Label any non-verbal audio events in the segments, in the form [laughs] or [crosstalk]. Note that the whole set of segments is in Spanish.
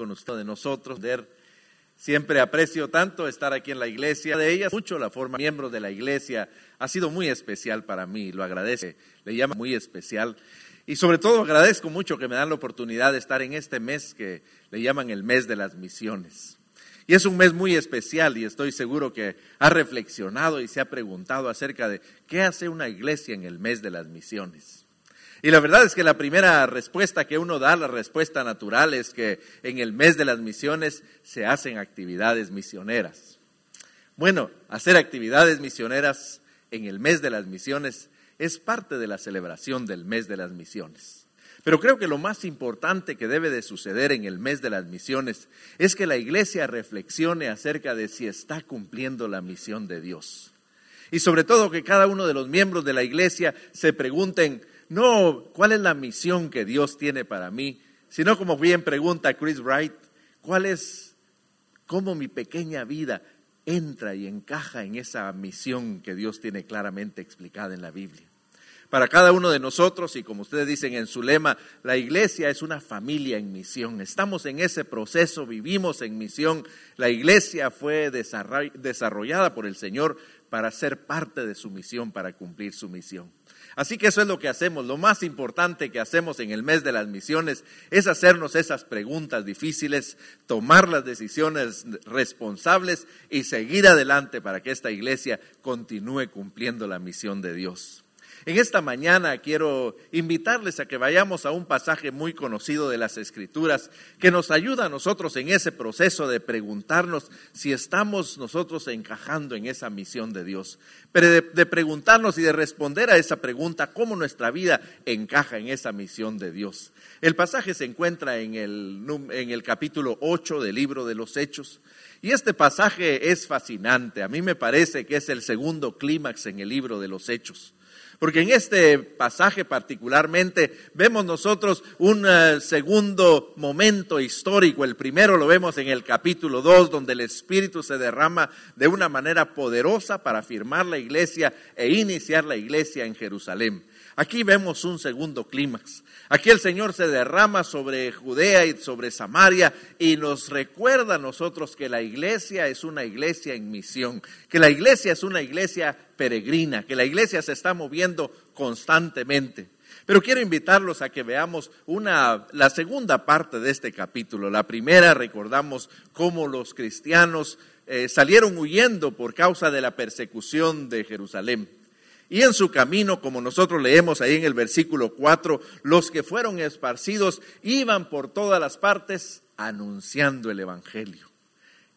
Con usted de nosotros. Siempre aprecio tanto estar aquí en la iglesia de ellas, mucho la forma miembro de la iglesia. Ha sido muy especial para mí, lo agradece, le llama muy especial. Y sobre todo agradezco mucho que me dan la oportunidad de estar en este mes que le llaman el mes de las misiones. Y es un mes muy especial y estoy seguro que ha reflexionado y se ha preguntado acerca de qué hace una iglesia en el mes de las misiones. Y la verdad es que la primera respuesta que uno da, la respuesta natural, es que en el mes de las misiones se hacen actividades misioneras. Bueno, hacer actividades misioneras en el mes de las misiones es parte de la celebración del mes de las misiones. Pero creo que lo más importante que debe de suceder en el mes de las misiones es que la iglesia reflexione acerca de si está cumpliendo la misión de Dios. Y sobre todo que cada uno de los miembros de la iglesia se pregunten, no cuál es la misión que Dios tiene para mí, sino como bien pregunta Chris Wright, cuál es, cómo mi pequeña vida entra y encaja en esa misión que Dios tiene claramente explicada en la Biblia. Para cada uno de nosotros, y como ustedes dicen en su lema, la iglesia es una familia en misión. Estamos en ese proceso, vivimos en misión. La iglesia fue desarrollada por el Señor para ser parte de su misión, para cumplir su misión. Así que eso es lo que hacemos. Lo más importante que hacemos en el mes de las misiones es hacernos esas preguntas difíciles, tomar las decisiones responsables y seguir adelante para que esta iglesia continúe cumpliendo la misión de Dios. En esta mañana quiero invitarles a que vayamos a un pasaje muy conocido de las Escrituras que nos ayuda a nosotros en ese proceso de preguntarnos si estamos nosotros encajando en esa misión de Dios. Pero de, preguntarnos y de responder a esa pregunta, cómo nuestra vida encaja en esa misión de Dios. El pasaje se encuentra en el, en el capítulo 8 del libro de los Hechos. Y este pasaje es fascinante. A mí me parece que es el segundo clímax en el libro de los Hechos. Porque en este pasaje particularmente vemos nosotros un eh, segundo momento histórico. El primero lo vemos en el capítulo 2, donde el Espíritu se derrama de una manera poderosa para firmar la iglesia e iniciar la iglesia en Jerusalén. Aquí vemos un segundo clímax. Aquí el Señor se derrama sobre Judea y sobre Samaria y nos recuerda a nosotros que la iglesia es una iglesia en misión, que la iglesia es una iglesia peregrina, que la iglesia se está moviendo constantemente. Pero quiero invitarlos a que veamos una, la segunda parte de este capítulo. La primera, recordamos cómo los cristianos eh, salieron huyendo por causa de la persecución de Jerusalén. Y en su camino, como nosotros leemos ahí en el versículo 4, los que fueron esparcidos iban por todas las partes anunciando el Evangelio.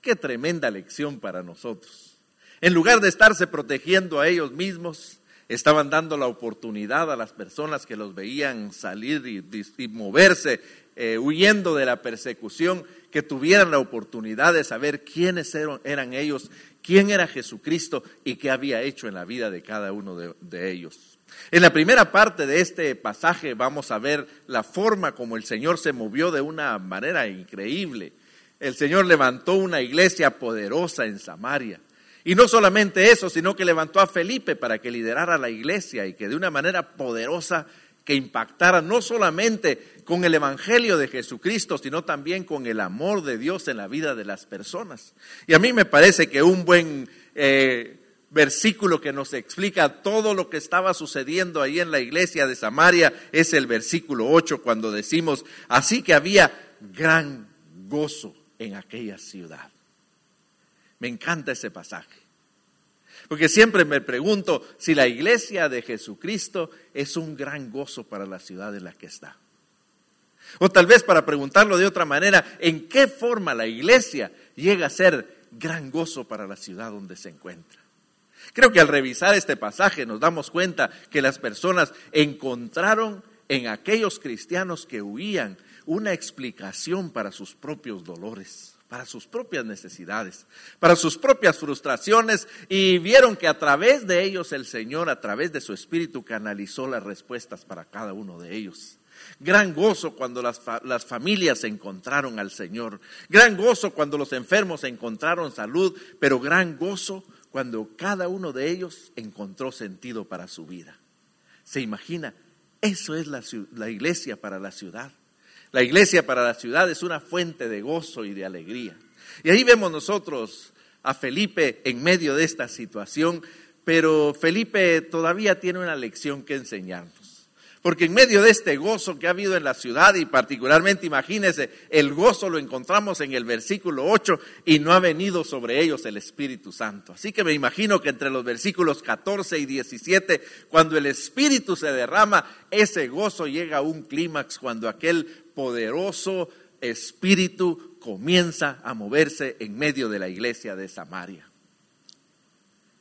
Qué tremenda lección para nosotros. En lugar de estarse protegiendo a ellos mismos, estaban dando la oportunidad a las personas que los veían salir y, moverse, eh, huyendo de la persecución, que tuvieran la oportunidad de saber quiénes eran ellos quién era Jesucristo y qué había hecho en la vida de cada uno de, ellos. En la primera parte de este pasaje vamos a ver la forma como el Señor se movió de una manera increíble. El Señor levantó una iglesia poderosa en Samaria. Y no solamente eso, sino que levantó a Felipe para que liderara la iglesia y que de una manera poderosa que impactara no solamente con el Evangelio de Jesucristo, sino también con el amor de Dios en la vida de las personas. Y a mí me parece que un buen eh, versículo que nos explica todo lo que estaba sucediendo ahí en la iglesia de Samaria es el versículo 8, cuando decimos, así que había gran gozo en aquella ciudad. Me encanta ese pasaje. Porque siempre me pregunto si la iglesia de Jesucristo es un gran gozo para la ciudad en la que está. O tal vez para preguntarlo de otra manera, ¿en qué forma la iglesia llega a ser gran gozo para la ciudad donde se encuentra? Creo que al revisar este pasaje nos damos cuenta que las personas encontraron en aquellos cristianos que huían una explicación para sus propios dolores, para sus propias necesidades, para sus propias frustraciones y vieron que a través de ellos el Señor, a través de su Espíritu, canalizó las respuestas para cada uno de ellos. Gran gozo cuando las, las, familias encontraron al Señor. Gran gozo cuando los enfermos encontraron salud, pero gran gozo cuando cada uno de ellos encontró sentido para su vida. ¿Se imagina? Eso es la, la iglesia para la ciudad. La iglesia para la ciudad es una fuente de gozo y de alegría. Y ahí vemos nosotros a Felipe en medio de esta situación, pero Felipe todavía tiene una lección que enseñarnos. Porque en medio de este gozo que ha habido en la ciudad y particularmente, imagínense, el gozo lo encontramos en el versículo 8 y no ha venido sobre ellos el Espíritu Santo. Así que me imagino que entre los versículos 14 y 17, cuando el Espíritu se derrama, ese gozo llega a un clímax cuando aquel poderoso Espíritu comienza a moverse en medio de la iglesia de Samaria.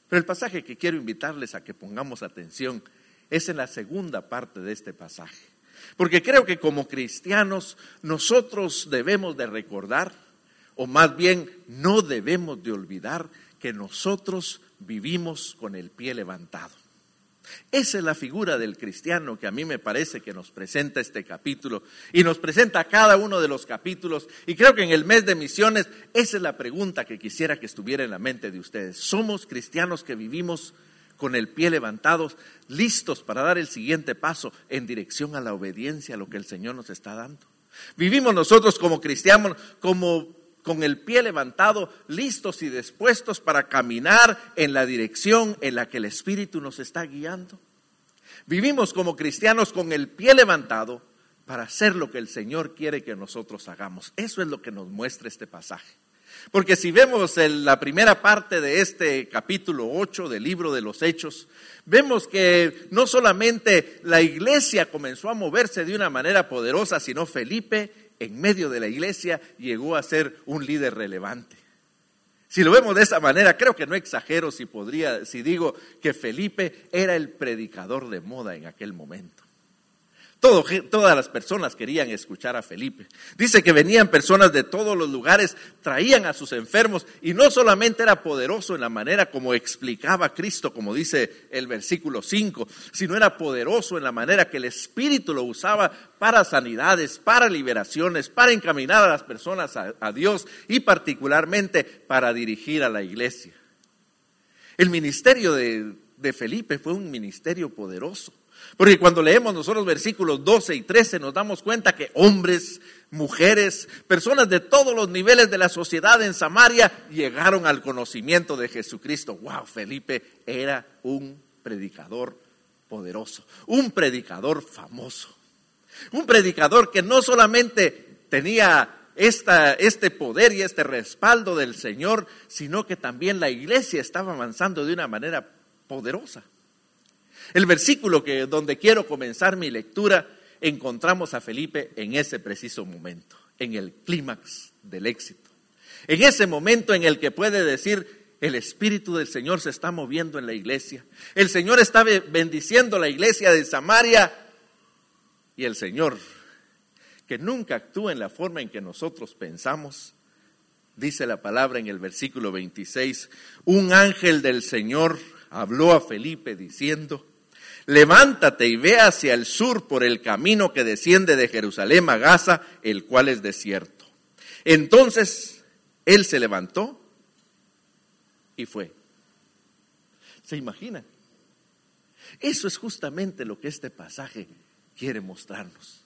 Pero el pasaje que quiero invitarles a que pongamos atención es en la segunda parte de este pasaje. Porque creo que como cristianos nosotros debemos de recordar, o más bien no debemos de olvidar, que nosotros vivimos con el pie levantado. Esa es la figura del cristiano que a mí me parece que nos presenta este capítulo y nos presenta cada uno de los capítulos. Y creo que en el mes de misiones esa es la pregunta que quisiera que estuviera en la mente de ustedes. ¿Somos cristianos que vivimos con el pie levantado, listos para dar el siguiente paso en dirección a la obediencia a lo que el Señor nos está dando. Vivimos nosotros como cristianos como con el pie levantado, listos y dispuestos para caminar en la dirección en la que el Espíritu nos está guiando. Vivimos como cristianos con el pie levantado para hacer lo que el Señor quiere que nosotros hagamos. Eso es lo que nos muestra este pasaje. Porque si vemos la primera parte de este capítulo 8 del libro de los Hechos, vemos que no solamente la iglesia comenzó a moverse de una manera poderosa, sino Felipe en medio de la iglesia llegó a ser un líder relevante. Si lo vemos de esa manera, creo que no exagero si podría, si digo que Felipe era el predicador de moda en aquel momento todas las personas querían escuchar a Felipe. Dice que venían personas de todos los lugares, traían a sus enfermos y no solamente era poderoso en la manera como explicaba Cristo, como dice el versículo 5, sino era poderoso en la manera que el Espíritu lo usaba para sanidades, para liberaciones, para encaminar a las personas a, Dios y particularmente para dirigir a la iglesia. El ministerio de Felipe fue un ministerio poderoso. Porque cuando leemos nosotros versículos 12 y 13 nos damos cuenta que hombres, mujeres, personas de todos los niveles de la sociedad en Samaria llegaron al conocimiento de Jesucristo. Wow, Felipe era un predicador poderoso, un predicador famoso, un predicador que no solamente tenía este poder y este respaldo del Señor, sino que también la iglesia estaba avanzando de una manera poderosa. El versículo que donde quiero comenzar mi lectura, encontramos a Felipe en ese preciso momento, en el clímax del éxito. En ese momento en el que puede decir, el Espíritu del Señor se está moviendo en la iglesia. El Señor está bendiciendo la iglesia de Samaria. Y el Señor, que nunca actúa en la forma en que nosotros pensamos, dice la palabra en el versículo 26, un ángel del Señor habló a Felipe diciendo, levántate y ve hacia el sur por el camino que desciende de Jerusalén a Gaza, el cual es desierto. Entonces él se levantó y fue. ¿Se imagina? Eso es justamente lo que este pasaje quiere mostrarnos.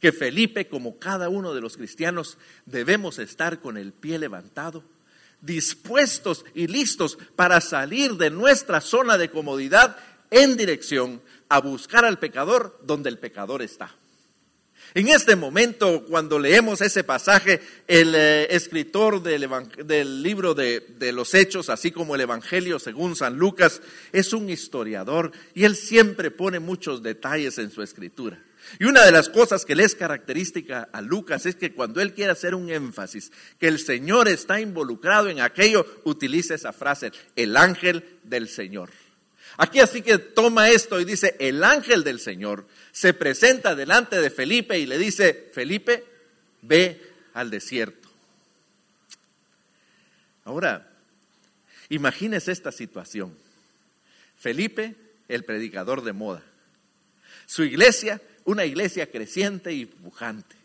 Que Felipe, como cada uno de los cristianos, debemos estar con el pie levantado, dispuestos y listos para salir de nuestra zona de comodidad en dirección a buscar al pecador donde el pecador está. En este momento, cuando leemos ese pasaje, el eh, escritor del, libro de, de, los Hechos, así como el Evangelio según San Lucas, es un historiador y él siempre pone muchos detalles en su escritura. Y una de las cosas que le es característica a Lucas es que cuando él quiere hacer un énfasis, que el Señor está involucrado en aquello, utiliza esa frase, el ángel del Señor. Aquí así que toma esto y dice, el ángel del Señor se presenta delante de Felipe y le dice, Felipe, ve al desierto. Ahora, imagínese esta situación. Felipe, el predicador de moda. Su iglesia, una iglesia creciente y pujante.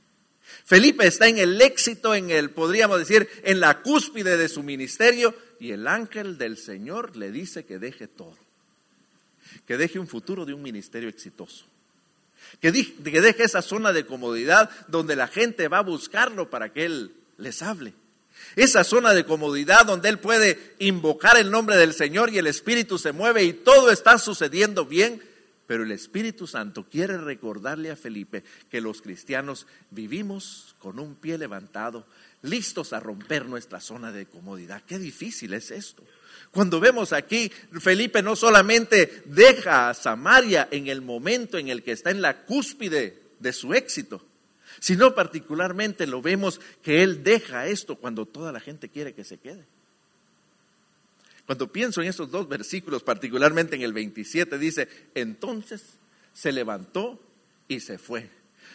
Felipe está en el éxito, en el, podríamos decir, en la cúspide de su ministerio y el ángel del Señor le dice que deje todo, que deje un futuro de un ministerio exitoso, que, deje esa zona de comodidad donde la gente va a buscarlo para que Él les hable. Esa zona de comodidad donde Él puede invocar el nombre del Señor y el Espíritu se mueve y todo está sucediendo bien pero el Espíritu Santo quiere recordarle a Felipe que los cristianos vivimos con un pie levantado, listos a romper nuestra zona de comodidad. Qué difícil es esto. Cuando vemos aquí, Felipe no solamente deja a Samaria en el momento en el que está en la cúspide de su éxito, sino particularmente lo vemos que él deja esto cuando toda la gente quiere que se quede. Cuando pienso en esos dos versículos, particularmente en el 27, dice, entonces se levantó y se fue.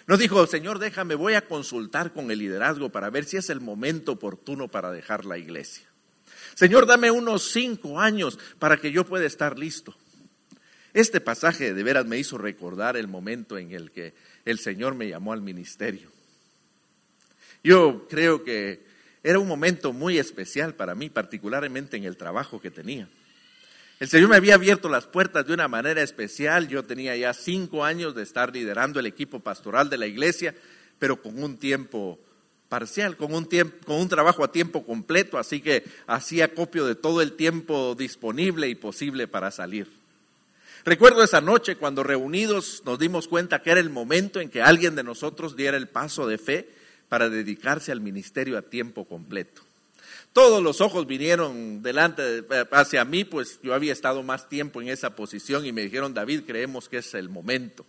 No dijo, Señor, déjame, voy a consultar con el liderazgo para ver si es el momento oportuno para dejar la iglesia. Señor, dame unos cinco años para que yo pueda estar listo. Este pasaje de veras me hizo recordar el momento en el que el Señor me llamó al ministerio. Yo creo que era un momento muy especial para mí, particularmente en el trabajo que tenía. El Señor me había abierto las puertas de una manera especial. Yo tenía ya cinco años de estar liderando el equipo pastoral de la iglesia, pero con un tiempo parcial, con un, tiempo, con un trabajo a tiempo completo, así que hacía copio de todo el tiempo disponible y posible para salir. Recuerdo esa noche cuando reunidos nos dimos cuenta que era el momento en que alguien de nosotros diera el paso de fe para dedicarse al ministerio a tiempo completo. Todos los ojos vinieron delante hacia mí, pues yo había estado más tiempo en esa posición y me dijeron, David, creemos que es el momento.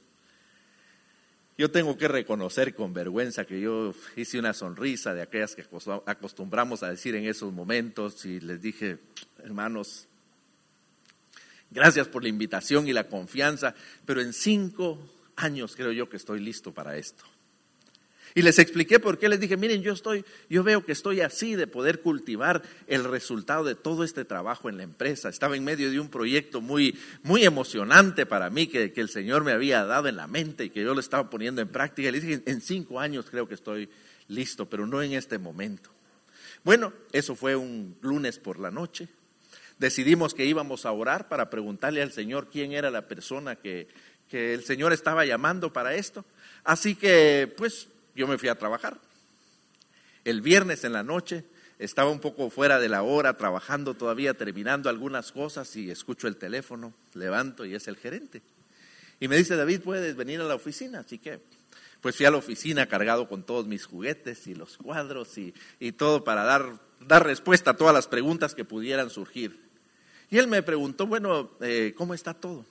Yo tengo que reconocer con vergüenza que yo hice una sonrisa de aquellas que acostumbramos a decir en esos momentos y les dije, hermanos, gracias por la invitación y la confianza, pero en cinco años creo yo que estoy listo para esto. Y les expliqué por qué les dije, miren, yo estoy, yo veo que estoy así de poder cultivar el resultado de todo este trabajo en la empresa. Estaba en medio de un proyecto muy, muy emocionante para mí que, que el Señor me había dado en la mente y que yo lo estaba poniendo en práctica. Y les dije, en cinco años creo que estoy listo, pero no en este momento. Bueno, eso fue un lunes por la noche. Decidimos que íbamos a orar para preguntarle al Señor quién era la persona que, que el Señor estaba llamando para esto. Así que, pues, yo me fui a trabajar. El viernes en la noche estaba un poco fuera de la hora, trabajando todavía, terminando algunas cosas y escucho el teléfono, levanto y es el gerente. Y me dice, David, puedes venir a la oficina. Así que, pues fui a la oficina cargado con todos mis juguetes y los cuadros y, todo para dar, dar, respuesta a todas las preguntas que pudieran surgir. Y él me preguntó, bueno, eh, ¿cómo está todo?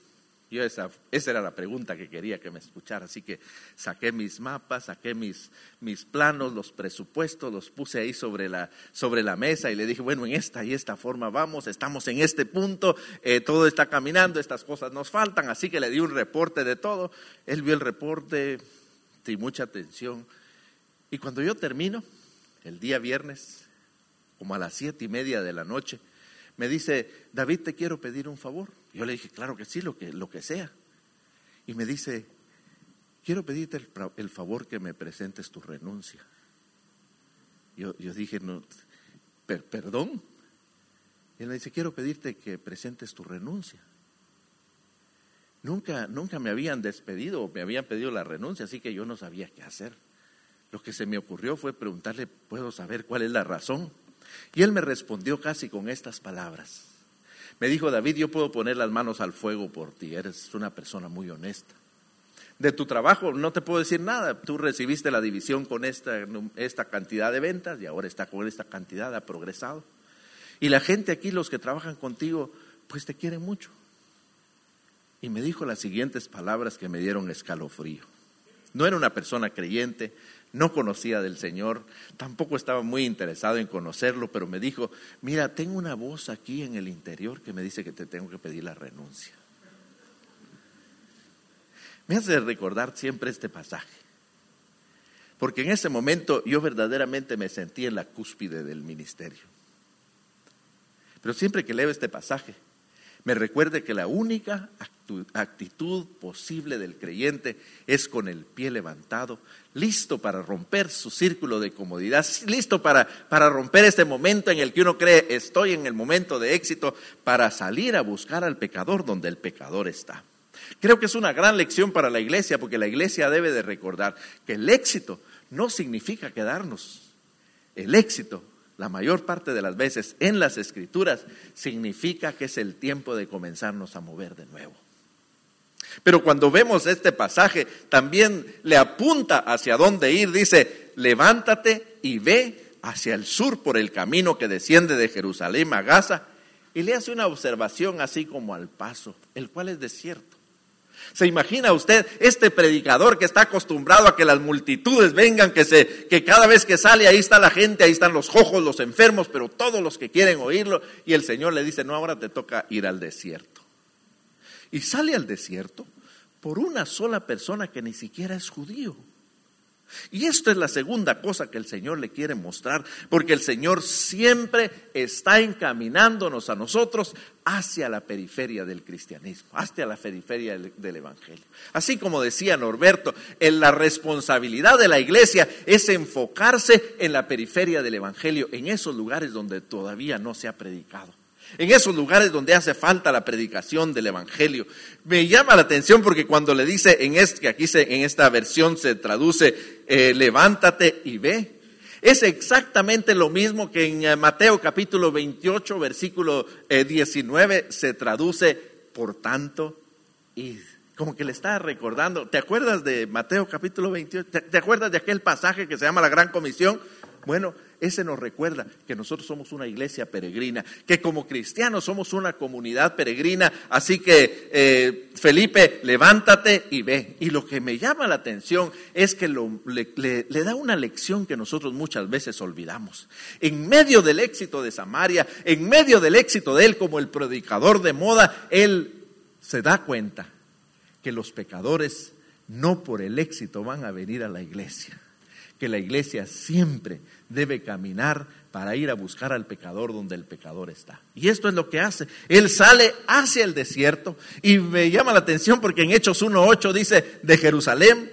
Yo esa, esa era la pregunta que quería que me escuchara, así que saqué mis mapas, saqué mis, mis planos, los presupuestos, los puse ahí sobre la, sobre la mesa y le dije, bueno, en esta y esta forma vamos, estamos en este punto, eh, todo está caminando, estas cosas nos faltan, así que le di un reporte de todo. Él vio el reporte sin mucha atención. Y cuando yo termino, el día viernes, como a las siete y media de la noche, me dice, David, te quiero pedir un favor. Yo le dije, claro que sí, lo que, lo que sea. Y me dice, quiero pedirte el, favor que me presentes tu renuncia. Yo, yo dije, no, perdón. Y él me dice, quiero pedirte que presentes tu renuncia. Nunca, nunca me habían despedido me habían pedido la renuncia, así que yo no sabía qué hacer. Lo que se me ocurrió fue preguntarle, ¿puedo saber cuál es la razón? Y él me respondió casi con estas palabras. Me dijo, David, yo puedo poner las manos al fuego por ti, eres una persona muy honesta. De tu trabajo no te puedo decir nada, tú recibiste la división con esta, esta cantidad de ventas y ahora está con esta cantidad, ha progresado. Y la gente aquí, los que trabajan contigo, pues te quieren mucho. Y me dijo las siguientes palabras que me dieron escalofrío. No era una persona creyente, no conocía del Señor, tampoco estaba muy interesado en conocerlo, pero me dijo, mira, tengo una voz aquí en el interior que me dice que te tengo que pedir la renuncia. Me hace recordar siempre este pasaje, porque en ese momento yo verdaderamente me sentí en la cúspide del ministerio. Pero siempre que leo este pasaje, me recuerde que la única actitud posible del creyente es con el pie levantado, listo para romper su círculo de comodidad, listo para, para romper este momento en el que uno cree estoy en el momento de éxito, para salir a buscar al pecador donde el pecador está. Creo que es una gran lección para la iglesia, porque la iglesia debe de recordar que el éxito no significa quedarnos. El éxito la mayor parte de las veces en las escrituras, significa que es el tiempo de comenzarnos a mover de nuevo. Pero cuando vemos este pasaje, también le apunta hacia dónde ir. Dice, levántate y ve hacia el sur por el camino que desciende de Jerusalén a Gaza. Y le hace una observación así como al paso, el cual es desierto. ¿Se imagina usted este predicador que está acostumbrado a que las multitudes vengan, que, se, que cada vez que sale ahí está la gente, ahí están los ojos, los enfermos, pero todos los que quieren oírlo, y el Señor le dice, no, ahora te toca ir al desierto. Y sale al desierto por una sola persona que ni siquiera es judío. Y esto es la segunda cosa que el Señor le quiere mostrar, porque el Señor siempre está encaminándonos a nosotros hacia la periferia del cristianismo, hacia la periferia del, Evangelio. Así como decía Norberto, en la responsabilidad de la iglesia es enfocarse en la periferia del Evangelio, en esos lugares donde todavía no se ha predicado en esos lugares donde hace falta la predicación del Evangelio. Me llama la atención porque cuando le dice en este, que aquí en esta versión se traduce, eh, levántate y ve, es exactamente lo mismo que en eh, Mateo capítulo 28, versículo 19, eh, se traduce, por tanto, y como que le está recordando, ¿te acuerdas de Mateo capítulo 28? ¿Te acuerdas de aquel pasaje que se llama la Gran Comisión? Bueno, ese nos recuerda que nosotros somos una iglesia peregrina, que como cristianos somos una comunidad peregrina. Así que, eh, Felipe, levántate y ve. Y lo que me llama la atención es que le, le da una lección que nosotros muchas veces olvidamos. En medio del éxito de Samaria, en medio del éxito de él como el predicador de moda, él se da cuenta que los pecadores no por el éxito van a venir a la iglesia que la iglesia siempre debe caminar para ir a buscar al pecador donde el pecador está. Y esto es lo que hace. Él sale hacia el desierto y me llama la atención porque en Hechos 1.8 dice de Jerusalén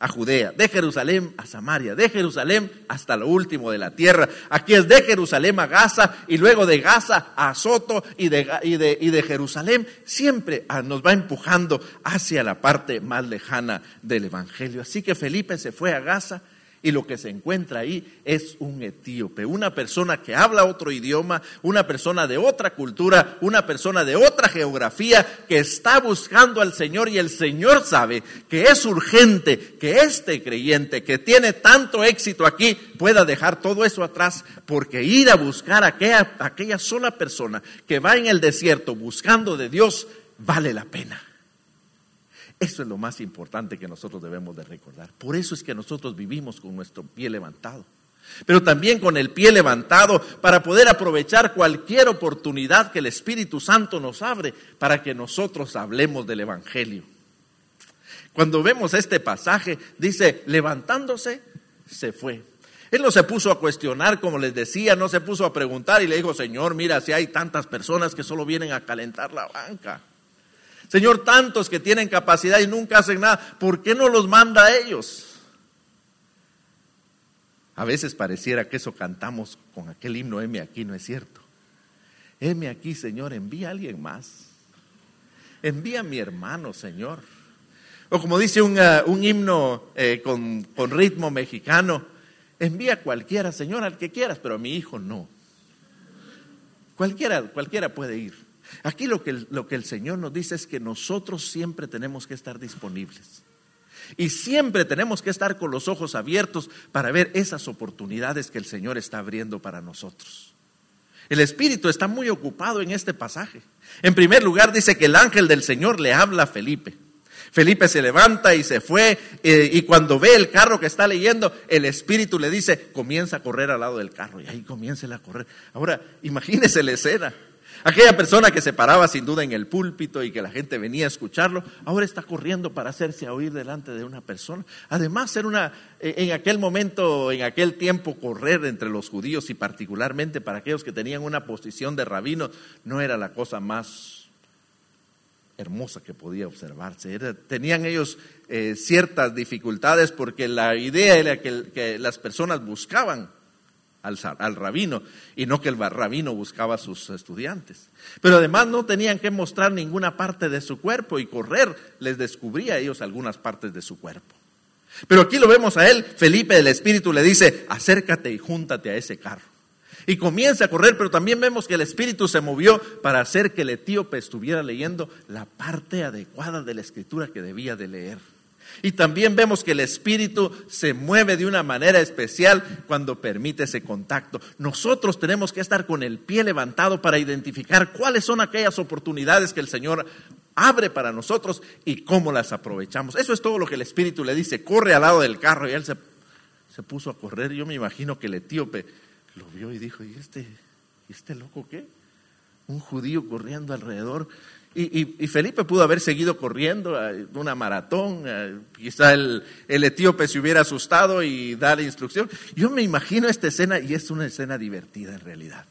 a Judea, de Jerusalén a Samaria, de Jerusalén hasta lo último de la tierra. Aquí es de Jerusalén a Gaza y luego de Gaza a Soto y de, y de, y de Jerusalén. Siempre nos va empujando hacia la parte más lejana del Evangelio. Así que Felipe se fue a Gaza y lo que se encuentra ahí es un etíope, una persona que habla otro idioma, una persona de otra cultura, una persona de otra geografía que está buscando al Señor y el Señor sabe que es urgente que este creyente que tiene tanto éxito aquí pueda dejar todo eso atrás porque ir a buscar a aquella, sola persona que va en el desierto buscando de Dios vale la pena. Eso es lo más importante que nosotros debemos de recordar. Por eso es que nosotros vivimos con nuestro pie levantado. Pero también con el pie levantado para poder aprovechar cualquier oportunidad que el Espíritu Santo nos abre para que nosotros hablemos del Evangelio. Cuando vemos este pasaje, dice, levantándose, se fue. Él no se puso a cuestionar, como les decía, no se puso a preguntar y le dijo, Señor, mira, si hay tantas personas que solo vienen a calentar la banca. Señor, tantos que tienen capacidad y nunca hacen nada, ¿por qué no los manda a ellos? A veces pareciera que eso cantamos con aquel himno, M aquí, no es cierto. M aquí, Señor, envía a alguien más. Envía a mi hermano, Señor. O como dice un, uh, himno eh, con, con ritmo mexicano, envía a cualquiera, Señor, al que quieras, pero a mi hijo no. Cualquiera, cualquiera puede ir. Aquí lo que, lo que el Señor nos dice es que nosotros siempre tenemos que estar disponibles. Y siempre tenemos que estar con los ojos abiertos para ver esas oportunidades que el Señor está abriendo para nosotros. El Espíritu está muy ocupado en este pasaje. En primer lugar dice que el ángel del Señor le habla a Felipe. Felipe se levanta y se fue eh, y cuando ve el carro que está leyendo, el Espíritu le dice, comienza a correr al lado del carro y ahí comienza a correr. Ahora, imagínese la escena. Aquella persona que se paraba sin duda en el púlpito y que la gente venía a escucharlo, ahora está corriendo para hacerse oír delante de una persona. Además, ser una, eh, en aquel momento, en aquel tiempo, correr entre los judíos y particularmente para aquellos que tenían una posición de rabino, no era la cosa más hermosa que podía observarse. tenían ellos eh, ciertas dificultades porque la idea era que las personas buscaban al, rabino y no que el rabino buscaba a sus estudiantes. Pero además no tenían que mostrar ninguna parte de su cuerpo y correr les descubría a ellos algunas partes de su cuerpo. Pero aquí lo vemos a él, Felipe del Espíritu le dice, acércate y júntate a ese carro. Y comienza a correr, pero también vemos que el Espíritu se movió para hacer que el etíope estuviera leyendo la parte adecuada de la escritura que debía de leer. Y también vemos que el Espíritu se mueve de una manera especial cuando permite ese contacto. Nosotros tenemos que estar con el pie levantado para identificar cuáles son aquellas oportunidades que el Señor abre para nosotros y cómo las aprovechamos. Eso es todo lo que el Espíritu le dice. Corre al lado del carro y él se, se puso a correr. Yo me imagino que el etíope lo vio y dijo, ¿y este, ¿y este loco qué? Un judío corriendo alrededor. Y, Felipe pudo haber seguido corriendo una maratón, quizá el, el, etíope se hubiera asustado y dar instrucción. Yo me imagino esta escena y es una escena divertida en realidad.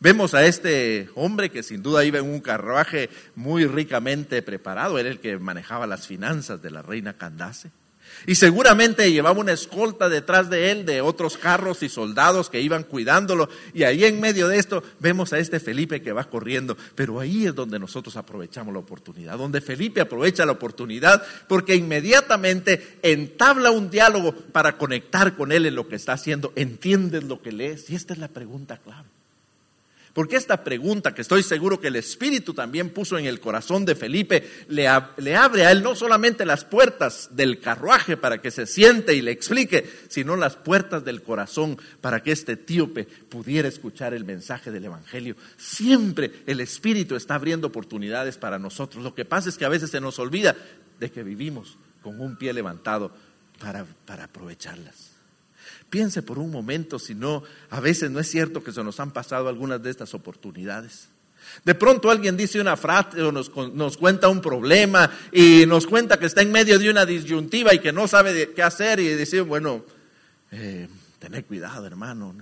Vemos a este hombre que sin duda iba en un carruaje muy ricamente preparado, era el que manejaba las finanzas de la reina Candace. Y seguramente llevaba una escolta detrás de él de otros carros y soldados que iban cuidándolo. Y ahí en medio de esto vemos a este Felipe que va corriendo. Pero ahí es donde nosotros aprovechamos la oportunidad, donde Felipe aprovecha la oportunidad porque inmediatamente entabla un diálogo para conectar con él en lo que está haciendo. ¿Entiendes lo que lees? Y esta es la pregunta clave. Porque esta pregunta que estoy seguro que el Espíritu también puso en el corazón de Felipe, le, abre a él no solamente las puertas del carruaje para que se siente y le explique, sino las puertas del corazón para que este etíope pudiera escuchar el mensaje del Evangelio. Siempre el Espíritu está abriendo oportunidades para nosotros. Lo que pasa es que a veces se nos olvida de que vivimos con un pie levantado para aprovecharlas. Piense por un momento si no, a veces no es cierto que se nos han pasado algunas de estas oportunidades. De pronto alguien dice una frase o nos, cuenta un problema y nos cuenta que está en medio de una disyuntiva y que no sabe qué hacer y dice, bueno, eh, tener cuidado hermano.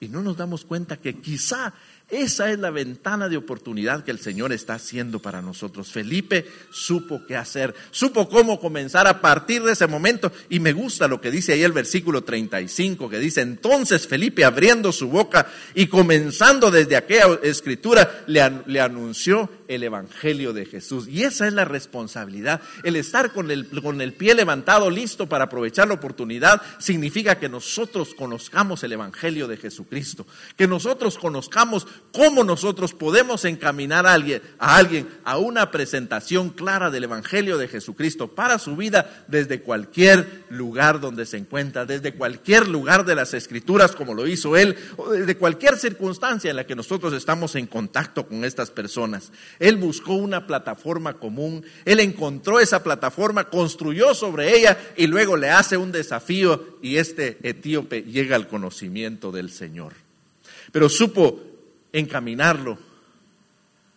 Y no nos damos cuenta que quizá esa es la ventana de oportunidad que el Señor está haciendo para nosotros. Felipe supo qué hacer, supo cómo comenzar a partir de ese momento. Y me gusta lo que dice ahí el versículo 35, que dice, entonces Felipe abriendo su boca y comenzando desde aquella escritura, le, anunció el Evangelio de Jesús. Y esa es la responsabilidad. El estar con el, con el pie levantado, listo para aprovechar la oportunidad, significa que nosotros conozcamos el Evangelio de Jesucristo, que nosotros conozcamos cómo nosotros podemos encaminar a alguien, a alguien a una presentación clara del Evangelio de Jesucristo para su vida desde cualquier lugar donde se encuentra, desde cualquier lugar de las Escrituras como lo hizo él, o desde cualquier circunstancia en la que nosotros estamos en contacto con estas personas. Él buscó una plataforma común, él encontró esa plataforma, construyó sobre ella y luego le hace un desafío y este etíope llega al conocimiento del Señor. Pero supo encaminarlo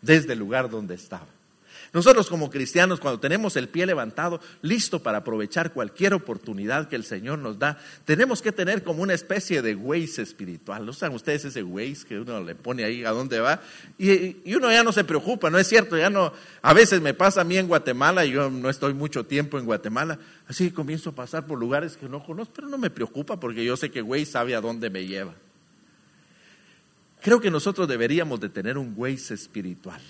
desde el lugar donde estaba. Nosotros como cristianos, cuando tenemos el pie levantado, listo para aprovechar cualquier oportunidad que el Señor nos da, tenemos que tener como una especie de Waze espiritual. ¿No saben ustedes ese Waze que uno le pone ahí a dónde va? Y, y, uno ya no se preocupa, ¿no es cierto? Ya no, a veces me pasa a mí en Guatemala, yo no estoy mucho tiempo en Guatemala, así comienzo a pasar por lugares que no conozco, pero no me preocupa porque yo sé que Waze sabe a dónde me lleva. Creo que nosotros deberíamos de tener un Waze espiritual.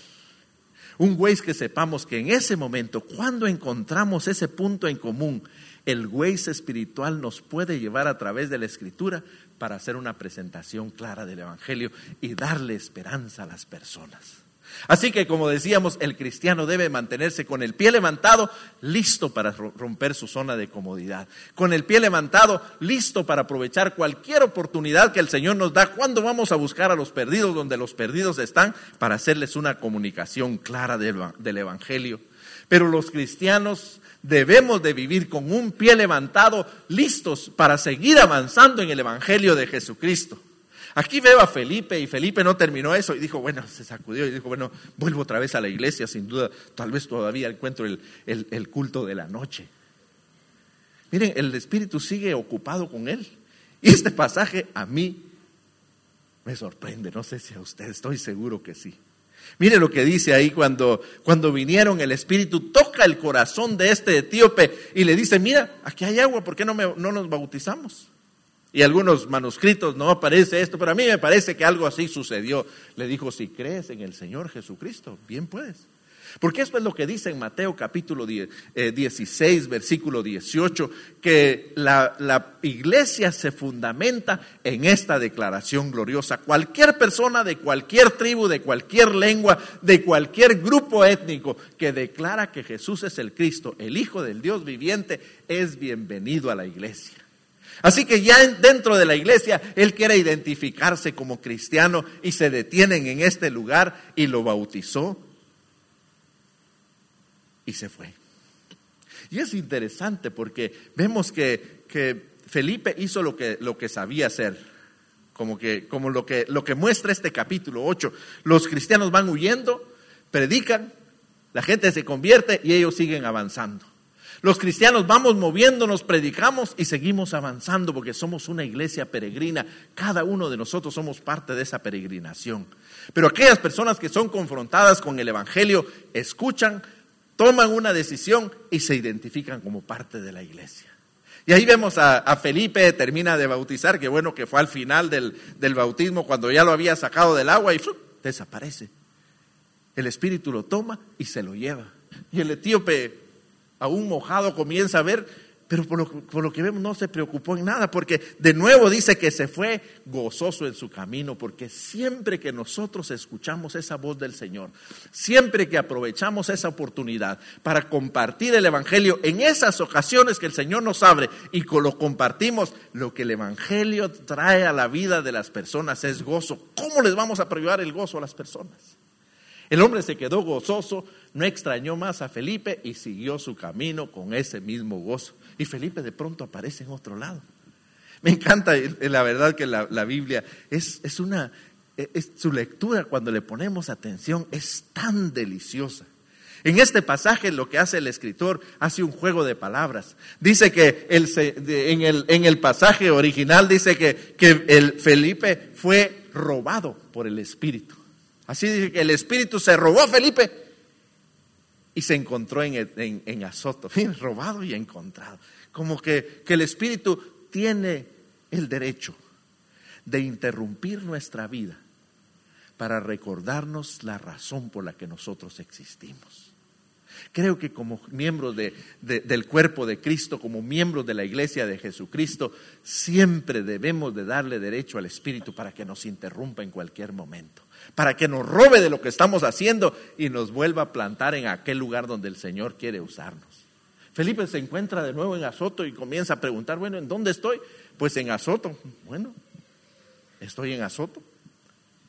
Un Waze que sepamos que en ese momento, cuando encontramos ese punto en común, el Waze espiritual nos puede llevar a través de la escritura para hacer una presentación clara del Evangelio y darle esperanza a las personas. Así que, como decíamos, el cristiano debe mantenerse con el pie levantado, listo para romper su zona de comodidad. Con el pie levantado, listo para aprovechar cualquier oportunidad que el Señor nos da cuando vamos a buscar a los perdidos donde los perdidos están para hacerles una comunicación clara del, Evangelio. Pero los cristianos debemos de vivir con un pie levantado, listos para seguir avanzando en el Evangelio de Jesucristo. Aquí veo a Felipe y Felipe no terminó eso y dijo, bueno, se sacudió y dijo, bueno, vuelvo otra vez a la iglesia, sin duda, tal vez todavía encuentro el, el culto de la noche. Miren, el Espíritu sigue ocupado con él. Y este pasaje a mí me sorprende, no sé si a usted, estoy seguro que sí. Mire lo que dice ahí cuando, cuando vinieron, el Espíritu toca el corazón de este etíope y le dice, mira, aquí hay agua, ¿por qué no, no nos bautizamos? Y algunos manuscritos no aparece esto, pero a mí me parece que algo así sucedió. Le dijo, si crees en el Señor Jesucristo, bien puedes. Porque esto es lo que dice en Mateo capítulo 16, eh, versículo 18, que la, la, iglesia se fundamenta en esta declaración gloriosa. Cualquier persona de cualquier tribu, de cualquier lengua, de cualquier grupo étnico que declara que Jesús es el Cristo, el Hijo del Dios viviente, es bienvenido a la iglesia. Así que ya dentro de la iglesia, él quiere identificarse como cristiano y se detienen en este lugar y lo bautizó y se fue. Y es interesante porque vemos que, Felipe hizo lo que, lo que sabía hacer, como, que, como lo, que, lo que muestra este capítulo 8. Los cristianos van huyendo, predican, la gente se convierte y ellos siguen avanzando. Los cristianos vamos moviéndonos, predicamos y seguimos avanzando porque somos una iglesia peregrina. Cada uno de nosotros somos parte de esa peregrinación. Pero aquellas personas que son confrontadas con el Evangelio escuchan, toman una decisión y se identifican como parte de la iglesia. Y ahí vemos a, Felipe, termina de bautizar, que bueno que fue al final del, bautismo, cuando ya lo había sacado del agua y desaparece. El Espíritu lo toma y se lo lleva. Y el etíope, aún mojado, comienza a ver pero por lo, que vemos no se preocupó en nada, porque de nuevo dice que se fue gozoso en su camino, porque siempre que nosotros escuchamos esa voz del Señor, siempre que aprovechamos esa oportunidad para compartir el Evangelio, en esas ocasiones que el Señor nos abre y lo compartimos, lo que el Evangelio trae a la vida de las personas es gozo. ¿Cómo les vamos a privar el gozo a las personas? El hombre se quedó gozoso, no extrañó más a Felipe y siguió su camino con ese mismo gozo. Y Felipe de pronto aparece en otro lado. Me encanta la verdad que la, Biblia es, es una, eh, es, su lectura cuando le ponemos atención es tan deliciosa. En este pasaje lo que hace el escritor hace un juego de palabras. Dice que en, el, en, el, pasaje original dice que, que el Felipe fue robado por el Espíritu. Así dice que el Espíritu se robó a Felipe y se encontró en, en, Azoto. [laughs] robado y encontrado. Como que, que el Espíritu tiene el derecho de interrumpir nuestra vida para recordarnos la razón por la que nosotros existimos. Creo que como miembros del cuerpo de Cristo, como miembros de la iglesia de Jesucristo, siempre debemos de darle derecho al Espíritu para que nos interrumpa en cualquier momento, para que nos robe de lo que estamos haciendo y nos vuelva a plantar en aquel lugar donde el Señor quiere usarnos. Felipe se encuentra de nuevo en Azoto y comienza a preguntar, bueno, ¿en dónde estoy? Pues en Azoto. Bueno, estoy en Azoto.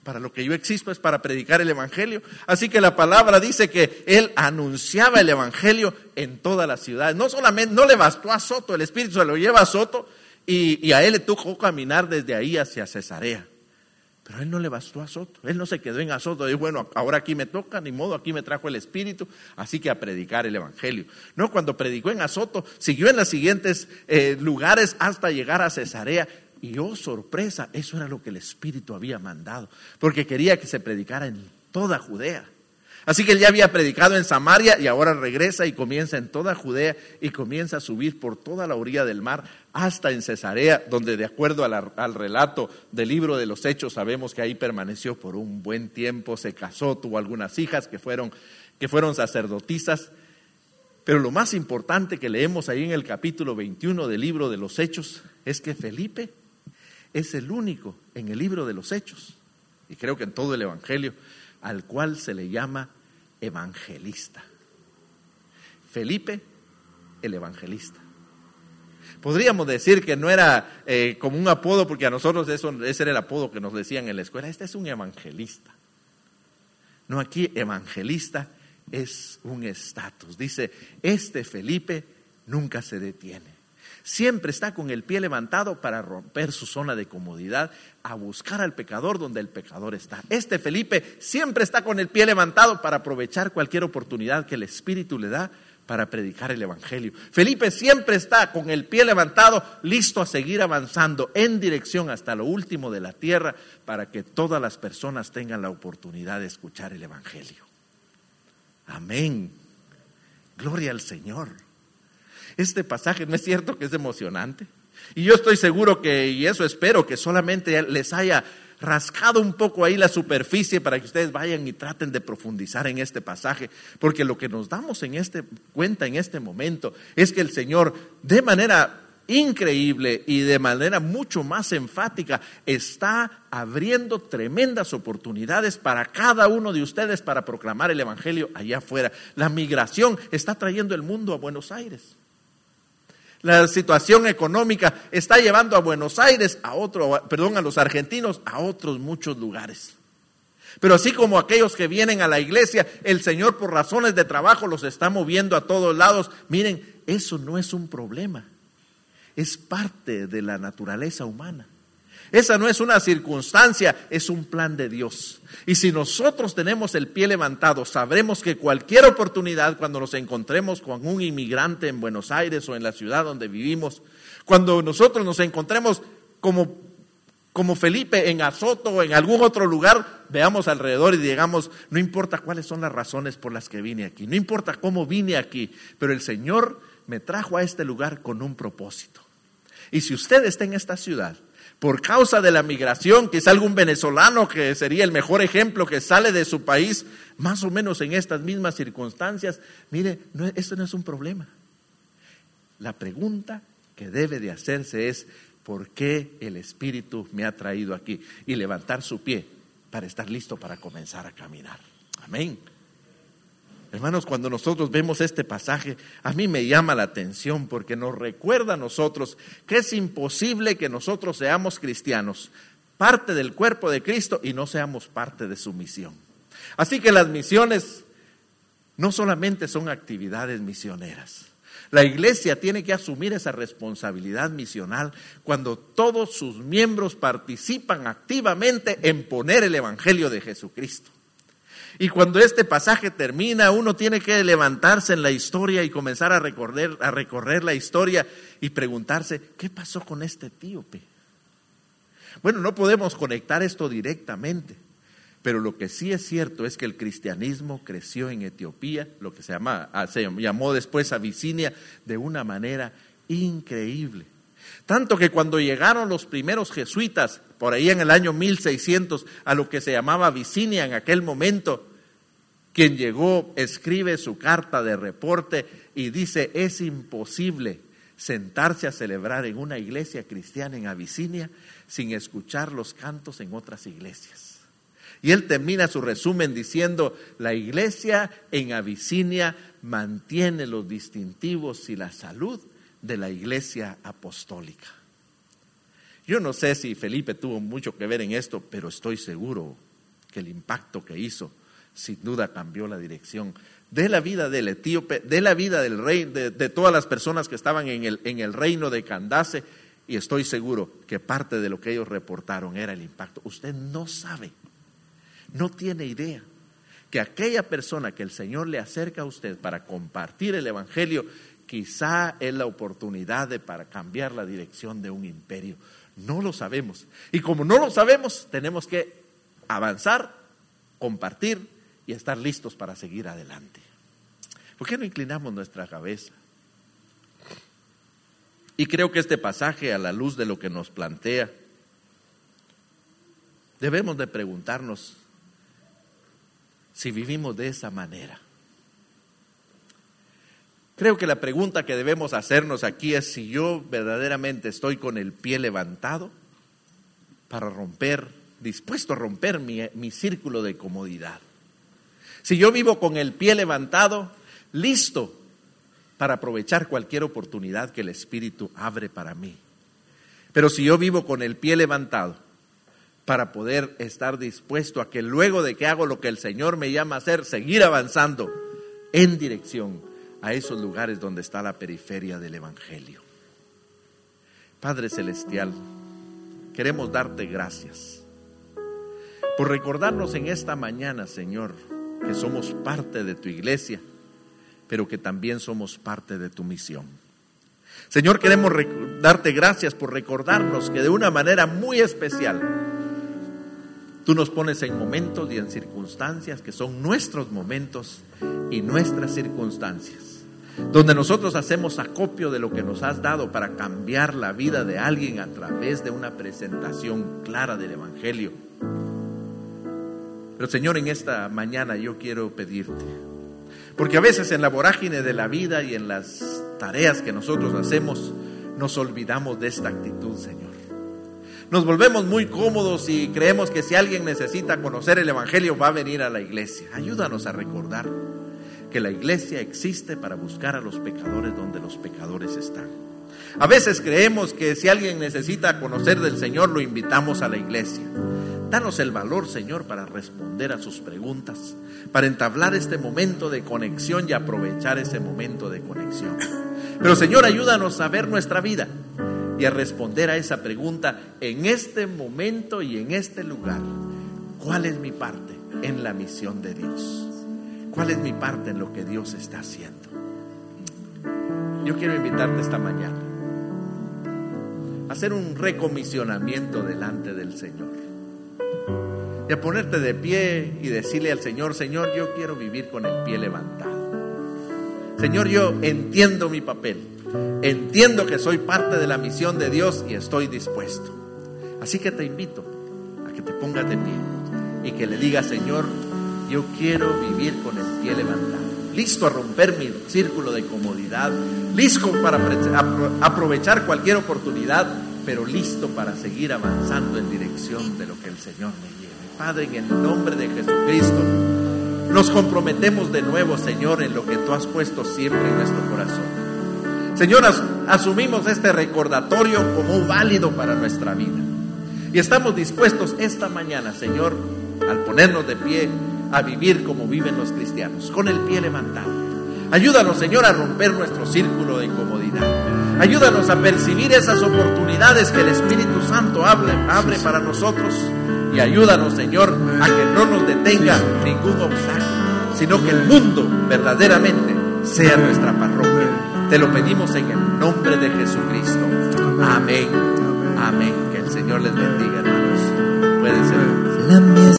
Para lo que yo existo es para predicar el Evangelio. Así que la palabra dice que él anunciaba el Evangelio en toda la ciudad. No solamente, no le bastó a Soto, el Espíritu se lo lleva a Soto y, a él le tocó caminar desde ahí hacia Cesarea. Pero él no le bastó a Soto, él no se quedó en Azoto, dijo, bueno, ahora aquí me toca, ni modo, aquí me trajo el Espíritu, así que a predicar el Evangelio. No, cuando predicó en Azoto, siguió en los siguientes eh, lugares hasta llegar a Cesarea y oh sorpresa, eso era lo que el Espíritu había mandado, porque quería que se predicara en toda Judea. Así que él ya había predicado en Samaria y ahora regresa y comienza en toda Judea y comienza a subir por toda la orilla del mar hasta en Cesarea, donde de acuerdo al relato del libro de los Hechos sabemos que ahí permaneció por un buen tiempo, se casó, tuvo algunas hijas que fueron, que fueron sacerdotisas. Pero lo más importante que leemos ahí en el capítulo 21 del libro de los Hechos es que Felipe es el único en el libro de los Hechos, y creo que en todo el Evangelio, al cual se le llama evangelista. Felipe, el evangelista. Podríamos decir que no era eh, como un apodo, porque a nosotros eso, ese era el apodo que nos decían en la escuela, este es un evangelista. No, aquí evangelista es un estatus. Dice, este Felipe nunca se detiene. Siempre está con el pie levantado para romper su zona de comodidad, a buscar al pecador donde el pecador está. Este Felipe siempre está con el pie levantado para aprovechar cualquier oportunidad que el Espíritu le da para predicar el Evangelio. Felipe siempre está con el pie levantado, listo a seguir avanzando en dirección hasta lo último de la tierra para que todas las personas tengan la oportunidad de escuchar el Evangelio. Amén. Gloria al Señor. Este pasaje no es cierto que es emocionante. Y yo estoy seguro que, y eso espero, que solamente les haya rascado un poco ahí la superficie para que ustedes vayan y traten de profundizar en este pasaje, porque lo que nos damos en este cuenta en este momento es que el Señor de manera increíble y de manera mucho más enfática está abriendo tremendas oportunidades para cada uno de ustedes para proclamar el evangelio allá afuera. La migración está trayendo el mundo a Buenos Aires la situación económica está llevando a Buenos Aires, a otro, perdón, a los argentinos, a otros muchos lugares. Pero así como aquellos que vienen a la iglesia, el Señor por razones de trabajo los está moviendo a todos lados. Miren, eso no es un problema, es parte de la naturaleza humana. Esa no es una circunstancia, es un plan de Dios. Y si nosotros tenemos el pie levantado, sabremos que cualquier oportunidad cuando nos encontremos con un inmigrante en Buenos Aires o en la ciudad donde vivimos, cuando nosotros nos encontremos como, como Felipe en Azoto o en algún otro lugar, veamos alrededor y digamos, no importa cuáles son las razones por las que vine aquí, no importa cómo vine aquí, pero el Señor me trajo a este lugar con un propósito. Y si usted está en esta ciudad, por causa de la migración, quizá algún venezolano que sería el mejor ejemplo que sale de su país, más o menos en estas mismas circunstancias, mire, no, esto no es un problema. La pregunta que debe de hacerse es, ¿por qué el Espíritu me ha traído aquí? Y levantar su pie para estar listo para comenzar a caminar. Amén. Hermanos, cuando nosotros vemos este pasaje, a mí me llama la atención porque nos recuerda a nosotros que es imposible que nosotros seamos cristianos, parte del cuerpo de Cristo y no seamos parte de su misión. Así que las misiones no solamente son actividades misioneras. La iglesia tiene que asumir esa responsabilidad misional cuando todos sus miembros participan activamente en poner el Evangelio de Jesucristo. Y cuando este pasaje termina, uno tiene que levantarse en la historia y comenzar a recorrer, a recorrer la historia y preguntarse, ¿qué pasó con este etíope? Bueno, no podemos conectar esto directamente, pero lo que sí es cierto es que el cristianismo creció en Etiopía, lo que se, ah, se llamó después Abisinia, de una manera increíble. Tanto que cuando llegaron los primeros jesuitas, por ahí en el año 1600, a lo que se llamaba Abisinia en aquel momento, quien llegó escribe su carta de reporte y dice, es imposible sentarse a celebrar en una iglesia cristiana en Abisinia sin escuchar los cantos en otras iglesias. Y él termina su resumen diciendo, la iglesia en Abisinia mantiene los distintivos y la salud de la iglesia apostólica. Yo no sé si Felipe tuvo mucho que ver en esto, pero estoy seguro que el impacto que hizo sin duda cambió la dirección de la vida del etíope, de la vida del rey, de, todas las personas que estaban en el, en el reino de Candace, y estoy seguro que parte de lo que ellos reportaron era el impacto. Usted no sabe, no tiene idea que aquella persona que el Señor le acerca a usted para compartir el Evangelio quizá es la oportunidad de, para cambiar la dirección de un imperio. No lo sabemos. Y como no lo sabemos, tenemos que avanzar, compartir y estar listos para seguir adelante. ¿Por qué no inclinamos nuestra cabeza? Y creo que este pasaje, a la luz de lo que nos plantea, debemos de preguntarnos si vivimos de esa manera. Creo que la pregunta que debemos hacernos aquí es si yo verdaderamente estoy con el pie levantado para romper, dispuesto a romper mi, círculo de comodidad. Si yo vivo con el pie levantado, listo para aprovechar cualquier oportunidad que el Espíritu abre para mí. Pero si yo vivo con el pie levantado, para poder estar dispuesto a que luego de que hago lo que el Señor me llama a hacer, seguir avanzando en dirección a esos lugares donde está la periferia del Evangelio. Padre Celestial, queremos darte gracias por recordarnos en esta mañana, Señor, que somos parte de tu iglesia, pero que también somos parte de tu misión. Señor, queremos darte gracias por recordarnos que de una manera muy especial tú nos pones en momentos y en circunstancias que son nuestros momentos y nuestras circunstancias, donde nosotros hacemos acopio de lo que nos has dado para cambiar la vida de alguien a través de una presentación clara del Evangelio. Pero Señor, en esta mañana yo quiero pedirte, porque a veces en la vorágine de la vida y en las tareas que nosotros hacemos, nos olvidamos de esta actitud, Señor. Nos volvemos muy cómodos y creemos que si alguien necesita conocer el Evangelio va a venir a la iglesia. Ayúdanos a recordar que la iglesia existe para buscar a los pecadores donde los pecadores están. A veces creemos que si alguien necesita conocer del Señor lo invitamos a la iglesia. Danos el valor, Señor, para responder a sus preguntas, para entablar este momento de conexión y aprovechar ese momento de conexión. Pero, Señor, ayúdanos a ver nuestra vida y a responder a esa pregunta en este momento y en este lugar. ¿Cuál es mi parte en la misión de Dios? ¿Cuál es mi parte en lo que Dios está haciendo? Yo quiero invitarte esta mañana a hacer un recomisionamiento delante del Señor y a ponerte de pie y decirle al Señor, Señor, yo quiero vivir con el pie levantado. Señor, yo entiendo mi papel, entiendo que soy parte de la misión de Dios y estoy dispuesto. Así que te invito a que te pongas de pie y que le digas, Señor, yo quiero vivir con el pie levantado, listo a romper mi círculo de comodidad, listo para aprovechar cualquier oportunidad, pero listo para seguir avanzando en dirección de lo que el Señor me lleva. Padre, en el nombre de Jesucristo, nos comprometemos de nuevo, Señor, en lo que tú has puesto siempre en nuestro corazón. Señor, asumimos este recordatorio como válido para nuestra vida. Y estamos dispuestos esta mañana, Señor, al ponernos de pie, a vivir como viven los cristianos, con el pie levantado. Ayúdanos, Señor, a romper nuestro círculo de comodidad. Ayúdanos a percibir esas oportunidades que el Espíritu Santo abre, abre para nosotros y ayúdanos, Señor, a que no nos detenga ningún obstáculo, sino que el mundo verdaderamente sea nuestra parroquia. Te lo pedimos en el nombre de Jesucristo. Amén. Amén. Que el Señor les bendiga, hermanos. Pueden ser.